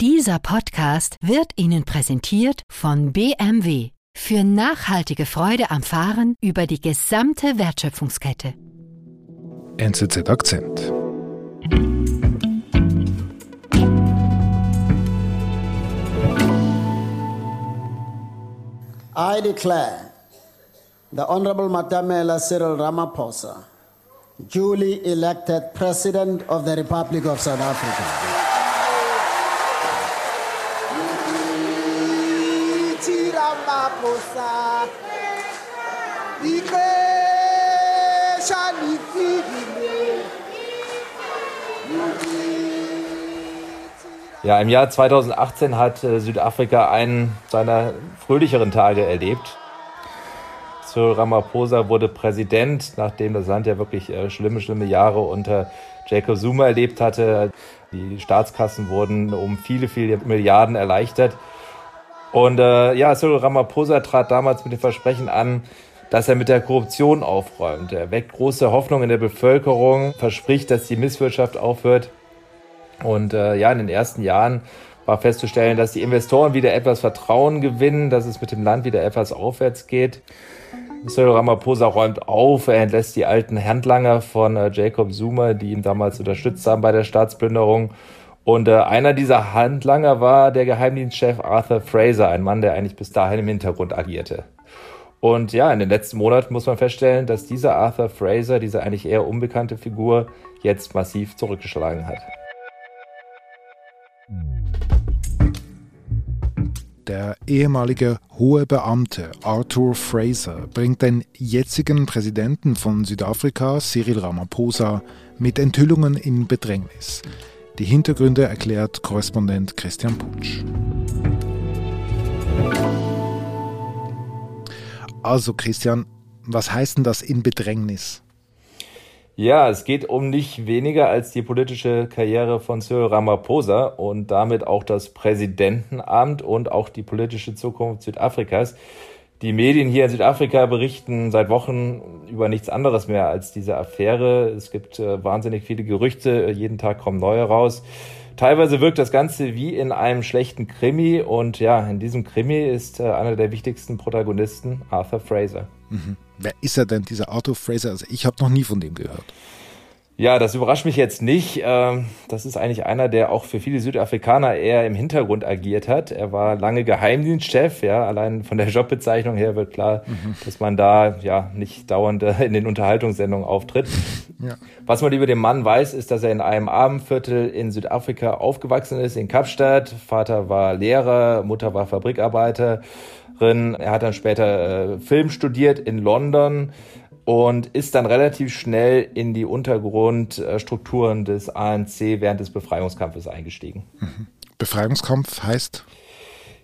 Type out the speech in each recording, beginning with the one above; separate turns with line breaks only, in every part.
Dieser Podcast wird Ihnen präsentiert von BMW für nachhaltige Freude am Fahren über die gesamte Wertschöpfungskette.
NZZ Akzent.
I declare the Honorable Matamela Cyril Ramaphosa duly elected President of the Republic of South Africa.
Ja, im Jahr 2018 hat äh, Südafrika einen seiner fröhlicheren Tage erlebt. Cyril Ramaphosa wurde Präsident, nachdem das Land ja wirklich äh, schlimme, schlimme Jahre unter Jacob Zuma erlebt hatte. Die Staatskassen wurden um viele, viele Milliarden erleichtert. Und äh, ja, Cyril Ramaphosa trat damals mit dem Versprechen an, dass er mit der Korruption aufräumt. Er weckt große Hoffnung in der Bevölkerung, verspricht, dass die Misswirtschaft aufhört. Und äh, ja, in den ersten Jahren war festzustellen, dass die Investoren wieder etwas Vertrauen gewinnen, dass es mit dem Land wieder etwas aufwärts geht. Cyril Ramaphosa räumt auf, er entlässt die alten Handlanger von äh, Jacob Zuma, die ihn damals unterstützt haben bei der Staatsplünderung. Und äh, einer dieser Handlanger war der Geheimdienstchef Arthur Fraser, ein Mann, der eigentlich bis dahin im Hintergrund agierte. Und ja, in den letzten Monaten muss man feststellen, dass dieser Arthur Fraser, diese eigentlich eher unbekannte Figur, jetzt massiv zurückgeschlagen hat.
Der ehemalige hohe Beamte Arthur Fraser bringt den jetzigen Präsidenten von Südafrika, Cyril Ramaphosa, mit Enthüllungen in Bedrängnis. Die Hintergründe erklärt Korrespondent Christian Putsch. Also Christian, was heißt denn das in Bedrängnis?
Ja, es geht um nicht weniger als die politische Karriere von Cyril Ramaphosa und damit auch das Präsidentenamt und auch die politische Zukunft Südafrikas. Die Medien hier in Südafrika berichten seit Wochen über nichts anderes mehr als diese Affäre. Es gibt äh, wahnsinnig viele Gerüchte, jeden Tag kommen neue raus. Teilweise wirkt das Ganze wie in einem schlechten Krimi und ja, in diesem Krimi ist äh, einer der wichtigsten Protagonisten Arthur Fraser.
Mhm. Wer ist er denn, dieser Arthur Fraser? Also ich habe noch nie von dem gehört.
Ja, das überrascht mich jetzt nicht. Ähm, das ist eigentlich einer, der auch für viele Südafrikaner eher im Hintergrund agiert hat. Er war lange Geheimdienstchef, ja, allein von der Jobbezeichnung her wird klar, mhm. dass man da ja nicht dauernd äh, in den Unterhaltungssendungen auftritt. Ja. Was man über den Mann weiß, ist, dass er in einem Abendviertel in Südafrika aufgewachsen ist, in Kapstadt. Vater war Lehrer, Mutter war Fabrikarbeiter. Er hat dann später äh, Film studiert in London und ist dann relativ schnell in die Untergrundstrukturen des ANC während des Befreiungskampfes eingestiegen.
Mhm. Befreiungskampf heißt?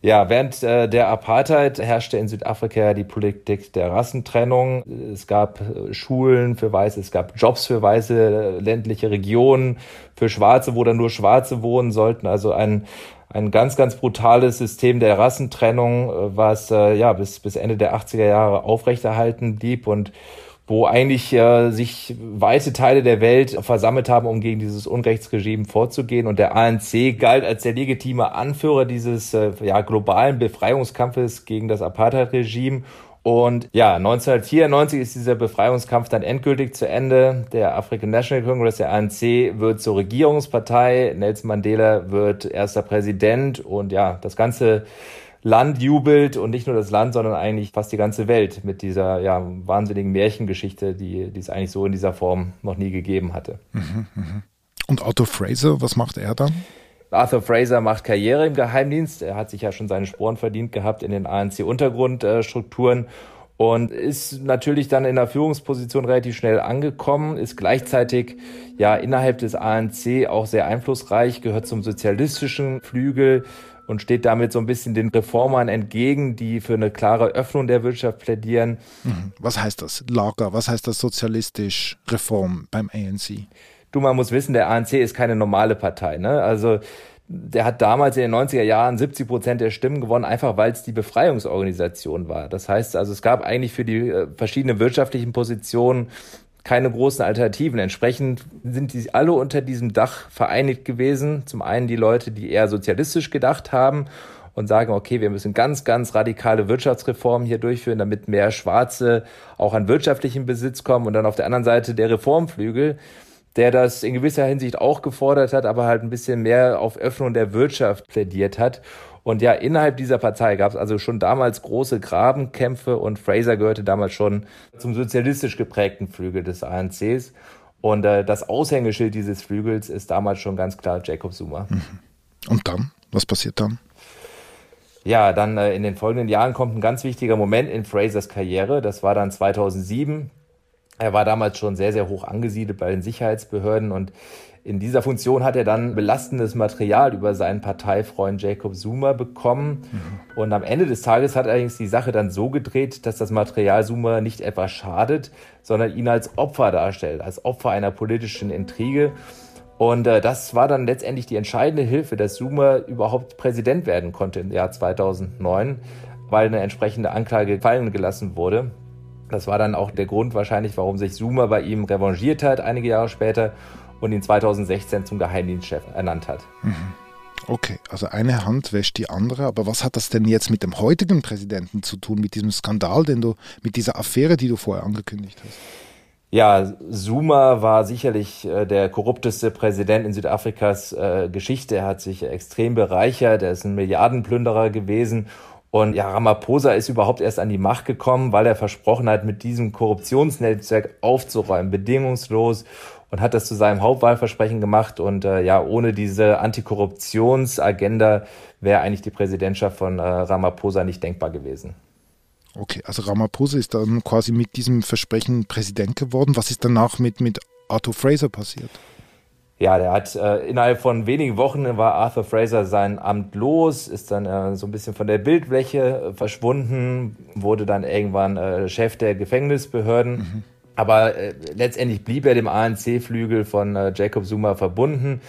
Ja, während äh, der Apartheid herrschte in Südafrika die Politik der Rassentrennung. Es gab äh, Schulen für Weiße, es gab Jobs für weiße ländliche Regionen, für Schwarze, wo dann nur Schwarze wohnen sollten. Also ein ein ganz, ganz brutales System der Rassentrennung, äh, was äh, ja bis, bis Ende der 80er Jahre aufrechterhalten blieb und wo eigentlich äh, sich weite Teile der Welt versammelt haben, um gegen dieses Unrechtsregime vorzugehen. Und der ANC galt als der legitime Anführer dieses äh, ja, globalen Befreiungskampfes gegen das Apartheid-Regime und ja, 1994 ist dieser Befreiungskampf dann endgültig zu Ende. Der African National Congress, der ANC, wird zur Regierungspartei. Nelson Mandela wird erster Präsident und ja, das ganze Land jubelt und nicht nur das Land, sondern eigentlich fast die ganze Welt mit dieser ja, wahnsinnigen Märchengeschichte, die, die es eigentlich so in dieser Form noch nie gegeben hatte.
Mhm, mhm. Und Otto Fraser, was macht er dann?
Arthur Fraser macht Karriere im Geheimdienst. Er hat sich ja schon seine Sporen verdient gehabt in den ANC-Untergrundstrukturen und ist natürlich dann in der Führungsposition relativ schnell angekommen, ist gleichzeitig ja innerhalb des ANC auch sehr einflussreich, gehört zum sozialistischen Flügel und steht damit so ein bisschen den Reformern entgegen, die für eine klare Öffnung der Wirtschaft plädieren.
Mhm. Was heißt das? Lager, was heißt das sozialistisch Reform beim ANC?
Du, man muss wissen, der ANC ist keine normale Partei. Ne? Also der hat damals in den 90er Jahren 70 Prozent der Stimmen gewonnen, einfach weil es die Befreiungsorganisation war. Das heißt also, es gab eigentlich für die äh, verschiedenen wirtschaftlichen Positionen keine großen Alternativen. Entsprechend sind die alle unter diesem Dach vereinigt gewesen. Zum einen die Leute, die eher sozialistisch gedacht haben und sagen, okay, wir müssen ganz, ganz radikale Wirtschaftsreformen hier durchführen, damit mehr Schwarze auch an wirtschaftlichen Besitz kommen. Und dann auf der anderen Seite der Reformflügel, der das in gewisser Hinsicht auch gefordert hat, aber halt ein bisschen mehr auf Öffnung der Wirtschaft plädiert hat. Und ja, innerhalb dieser Partei gab es also schon damals große Grabenkämpfe und Fraser gehörte damals schon zum sozialistisch geprägten Flügel des ANCs. Und äh, das Aushängeschild dieses Flügels ist damals schon ganz klar Jacob Zuma. Mhm.
Und dann? Was passiert dann?
Ja, dann äh, in den folgenden Jahren kommt ein ganz wichtiger Moment in Frasers Karriere. Das war dann 2007. Er war damals schon sehr, sehr hoch angesiedelt bei den Sicherheitsbehörden und in dieser Funktion hat er dann belastendes Material über seinen Parteifreund Jacob Zuma bekommen. Mhm. Und am Ende des Tages hat allerdings die Sache dann so gedreht, dass das Material Zuma nicht etwa schadet, sondern ihn als Opfer darstellt, als Opfer einer politischen Intrige. Und äh, das war dann letztendlich die entscheidende Hilfe, dass Zuma überhaupt Präsident werden konnte im Jahr 2009, weil eine entsprechende Anklage fallen gelassen wurde. Das war dann auch der Grund wahrscheinlich, warum sich Zuma bei ihm revanchiert hat einige Jahre später und ihn 2016 zum Geheimdienstchef ernannt hat.
Mhm. Okay, also eine Hand wäscht die andere, aber was hat das denn jetzt mit dem heutigen Präsidenten zu tun, mit diesem Skandal, den du, mit dieser Affäre, die du vorher angekündigt hast?
Ja, Zuma war sicherlich äh, der korrupteste Präsident in Südafrikas äh, Geschichte. Er hat sich extrem bereichert. Er ist ein Milliardenplünderer gewesen. Und ja, Ramaphosa ist überhaupt erst an die Macht gekommen, weil er versprochen hat, mit diesem Korruptionsnetzwerk aufzuräumen, bedingungslos und hat das zu seinem Hauptwahlversprechen gemacht. Und äh, ja, ohne diese Antikorruptionsagenda wäre eigentlich die Präsidentschaft von äh, Ramaphosa nicht denkbar gewesen.
Okay, also Ramaphosa ist dann quasi mit diesem Versprechen Präsident geworden. Was ist danach mit, mit Arthur Fraser passiert?
Ja, der hat äh, innerhalb von wenigen Wochen war Arthur Fraser sein Amt los, ist dann äh, so ein bisschen von der Bildfläche äh, verschwunden, wurde dann irgendwann äh, Chef der Gefängnisbehörden. Mhm. Aber äh, letztendlich blieb er dem ANC-Flügel von äh, Jacob Zuma verbunden.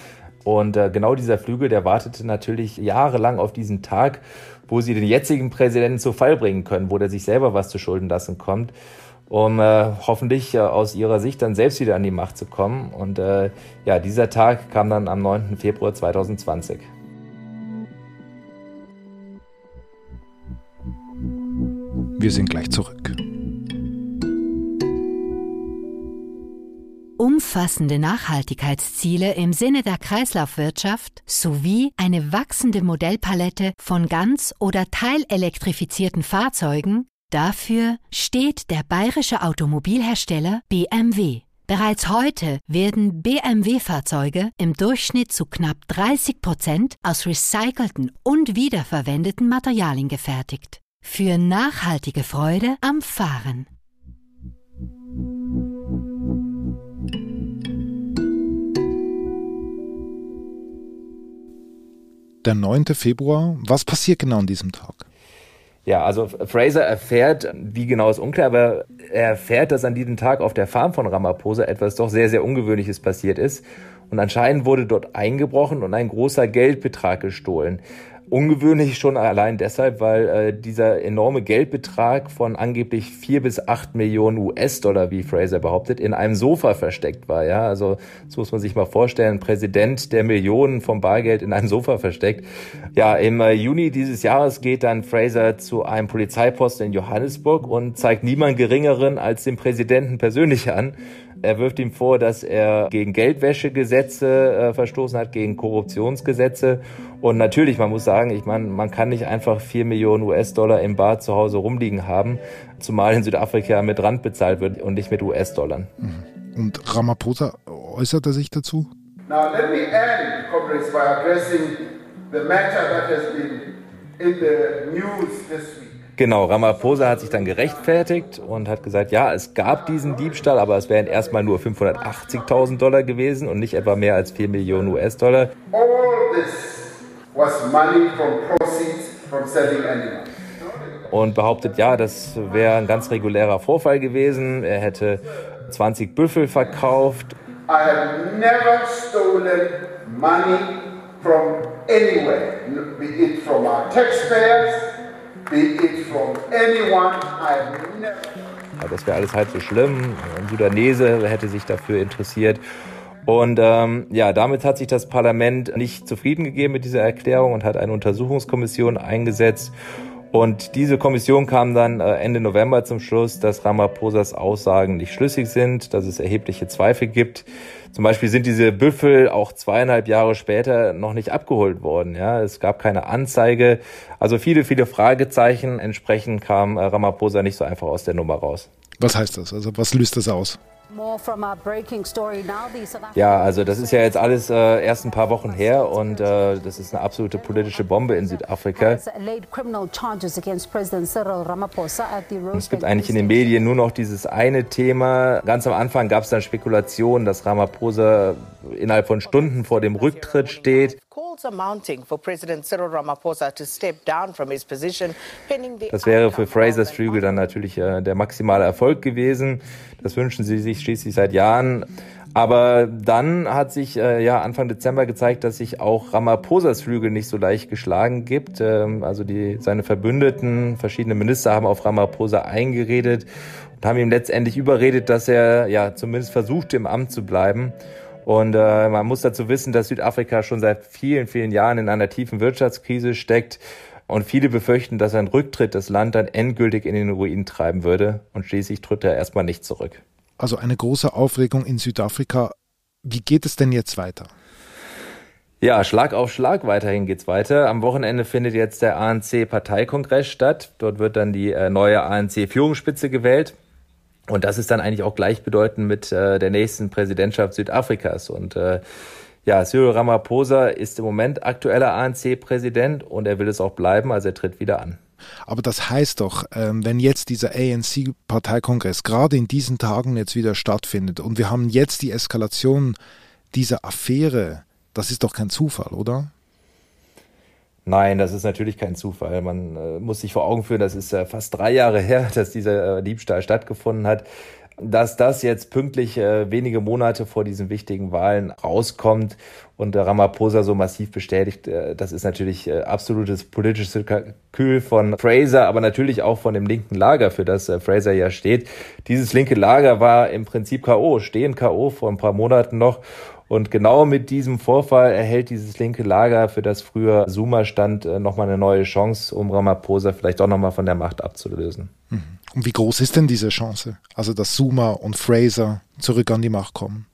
Und äh, genau dieser Flügel, der wartete natürlich jahrelang auf diesen Tag, wo sie den jetzigen Präsidenten zu Fall bringen können, wo der sich selber was zu Schulden lassen kommt, um äh, hoffentlich äh, aus ihrer Sicht dann selbst wieder an die Macht zu kommen. Und äh, ja, dieser Tag kam dann am 9. Februar 2020.
Wir sind gleich zurück.
Umfassende Nachhaltigkeitsziele im Sinne der Kreislaufwirtschaft sowie eine wachsende Modellpalette von ganz oder teilelektrifizierten Fahrzeugen, dafür steht der bayerische Automobilhersteller BMW. Bereits heute werden BMW-Fahrzeuge im Durchschnitt zu knapp 30 Prozent aus recycelten und wiederverwendeten Materialien gefertigt. Für nachhaltige Freude am Fahren.
Der 9. Februar. Was passiert genau an diesem Tag?
Ja, also Fraser erfährt, wie genau ist unklar, aber er erfährt, dass an diesem Tag auf der Farm von Ramaphosa etwas doch sehr, sehr Ungewöhnliches passiert ist. Und anscheinend wurde dort eingebrochen und ein großer Geldbetrag gestohlen. Ungewöhnlich schon allein deshalb, weil äh, dieser enorme Geldbetrag von angeblich vier bis acht Millionen US-Dollar, wie Fraser behauptet, in einem Sofa versteckt war. Ja, also das muss man sich mal vorstellen. Präsident, der Millionen vom Bargeld in einem Sofa versteckt. Ja, im äh, Juni dieses Jahres geht dann Fraser zu einem Polizeiposten in Johannesburg und zeigt niemand Geringeren als den Präsidenten persönlich an. Er wirft ihm vor, dass er gegen Geldwäschegesetze äh, verstoßen hat, gegen Korruptionsgesetze. Und natürlich, man muss sagen, ich meine, man kann nicht einfach vier Millionen US-Dollar im Bar zu Hause rumliegen haben, zumal in Südafrika mit Rand bezahlt wird und nicht mit US-Dollar.
Mhm. Und Ramaphosa äußert er sich dazu?
Now let me end, comrades, by addressing the matter that has been in the news this week.
Genau, Ramaphosa hat sich dann gerechtfertigt und hat gesagt, ja, es gab diesen Diebstahl, aber es wären erstmal nur 580.000 Dollar gewesen und nicht etwa mehr als 4 Millionen US-Dollar. All this was money from proceeds from selling animals und behauptet, ja, das wäre ein ganz regulärer Vorfall gewesen. Er hätte 20 Büffel verkauft. I have never stolen money from anywhere, be it from our taxpayers, das wäre alles halb so schlimm. Ein Sudanese hätte sich dafür interessiert. Und ähm, ja, damit hat sich das Parlament nicht zufrieden gegeben mit dieser Erklärung und hat eine Untersuchungskommission eingesetzt. Und diese Kommission kam dann äh, Ende November zum Schluss, dass Ramaphosa's Aussagen nicht schlüssig sind, dass es erhebliche Zweifel gibt. Zum Beispiel sind diese Büffel auch zweieinhalb Jahre später noch nicht abgeholt worden. Ja, es gab keine Anzeige. Also viele, viele Fragezeichen. Entsprechend kam äh, Ramaphosa nicht so einfach aus der Nummer raus.
Was heißt das? Also was löst das aus?
Ja, also das ist ja jetzt alles äh, erst ein paar Wochen her und äh, das ist eine absolute politische Bombe in Südafrika. es gibt eigentlich in den Medien nur noch dieses eine Thema. Ganz am Anfang gab es dann Spekulationen, dass Ramaphosa innerhalb von Stunden vor dem Rücktritt steht. Das wäre für Frasers Flügel dann natürlich äh, der maximale Erfolg gewesen. Das wünschen sie sich schließlich seit Jahren. Aber dann hat sich äh, ja Anfang Dezember gezeigt, dass sich auch Ramaphosa's Flügel nicht so leicht geschlagen gibt. Ähm, also die, seine Verbündeten, verschiedene Minister haben auf Ramaphosa eingeredet und haben ihm letztendlich überredet, dass er ja zumindest versucht, im Amt zu bleiben. Und äh, man muss dazu wissen, dass Südafrika schon seit vielen, vielen Jahren in einer tiefen Wirtschaftskrise steckt. Und viele befürchten, dass ein Rücktritt das Land dann endgültig in den Ruin treiben würde. Und schließlich tritt er erstmal nicht zurück.
Also eine große Aufregung in Südafrika. Wie geht es denn jetzt weiter?
Ja, Schlag auf Schlag weiterhin geht's weiter. Am Wochenende findet jetzt der ANC-Parteikongress statt. Dort wird dann die äh, neue ANC-Führungsspitze gewählt. Und das ist dann eigentlich auch gleichbedeutend mit äh, der nächsten Präsidentschaft Südafrikas. Und äh, ja, Cyril Ramaphosa ist im Moment aktueller ANC-Präsident und er will es auch bleiben, also er tritt wieder an.
Aber das heißt doch, ähm, wenn jetzt dieser ANC-Parteikongress gerade in diesen Tagen jetzt wieder stattfindet und wir haben jetzt die Eskalation dieser Affäre, das ist doch kein Zufall, oder?
Nein, das ist natürlich kein Zufall. Man äh, muss sich vor Augen führen, das ist äh, fast drei Jahre her, dass dieser äh, Diebstahl stattgefunden hat. Dass das jetzt pünktlich äh, wenige Monate vor diesen wichtigen Wahlen rauskommt und Ramaphosa so massiv bestätigt, äh, das ist natürlich äh, absolutes politisches Kalkül von Fraser, aber natürlich auch von dem linken Lager, für das Fraser ja steht. Dieses linke Lager war im Prinzip K.O., stehen K.O. vor ein paar Monaten noch und genau mit diesem Vorfall erhält dieses linke Lager, für das früher Zuma stand, äh, nochmal eine neue Chance, um Ramaphosa vielleicht auch nochmal von der Macht abzulösen.
Mhm. Und wie groß ist denn diese Chance? Also, dass Zuma und Fraser zurück an die Macht kommen?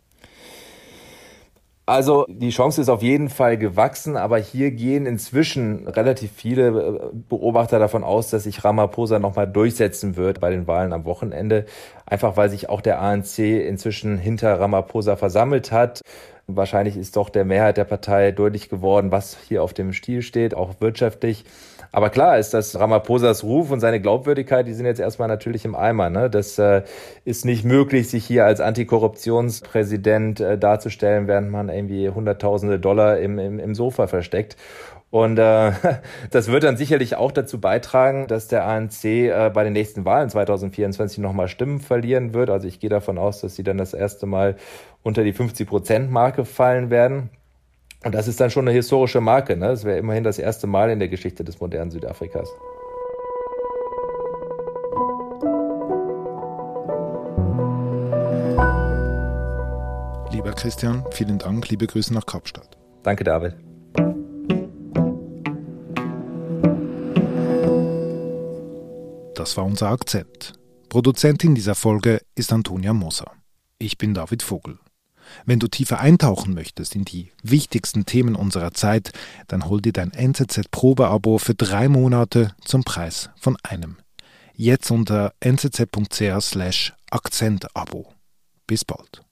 Also die Chance ist auf jeden Fall gewachsen, aber hier gehen inzwischen relativ viele äh, Beobachter davon aus, dass sich Ramaphosa nochmal durchsetzen wird bei den Wahlen am Wochenende. Einfach weil sich auch der ANC inzwischen hinter Ramaphosa versammelt hat. Wahrscheinlich ist doch der Mehrheit der Partei deutlich geworden, was hier auf dem Stil steht, auch wirtschaftlich. Aber klar ist, dass Ramaphosa's Ruf und seine Glaubwürdigkeit, die sind jetzt erstmal natürlich im Eimer. Ne? Das äh, ist nicht möglich, sich hier als Antikorruptionspräsident äh, darzustellen, während man irgendwie Hunderttausende Dollar im, im, im Sofa versteckt. Und äh, das wird dann sicherlich auch dazu beitragen, dass der ANC äh, bei den nächsten Wahlen 2024 nochmal Stimmen verlieren wird. Also ich gehe davon aus, dass sie dann das erste Mal unter die 50-Prozent-Marke fallen werden. Und das ist dann schon eine historische Marke. Ne? Das wäre immerhin das erste Mal in der Geschichte des modernen Südafrikas.
Lieber Christian, vielen Dank. Liebe Grüße nach Kapstadt.
Danke, David.
Das war unser Akzent. Produzentin dieser Folge ist Antonia Moser. Ich bin David Vogel. Wenn du tiefer eintauchen möchtest in die wichtigsten Themen unserer Zeit, dann hol dir dein NZZ-Probeabo für drei Monate zum Preis von einem. Jetzt unter nzz.ch/akzentabo. Bis bald.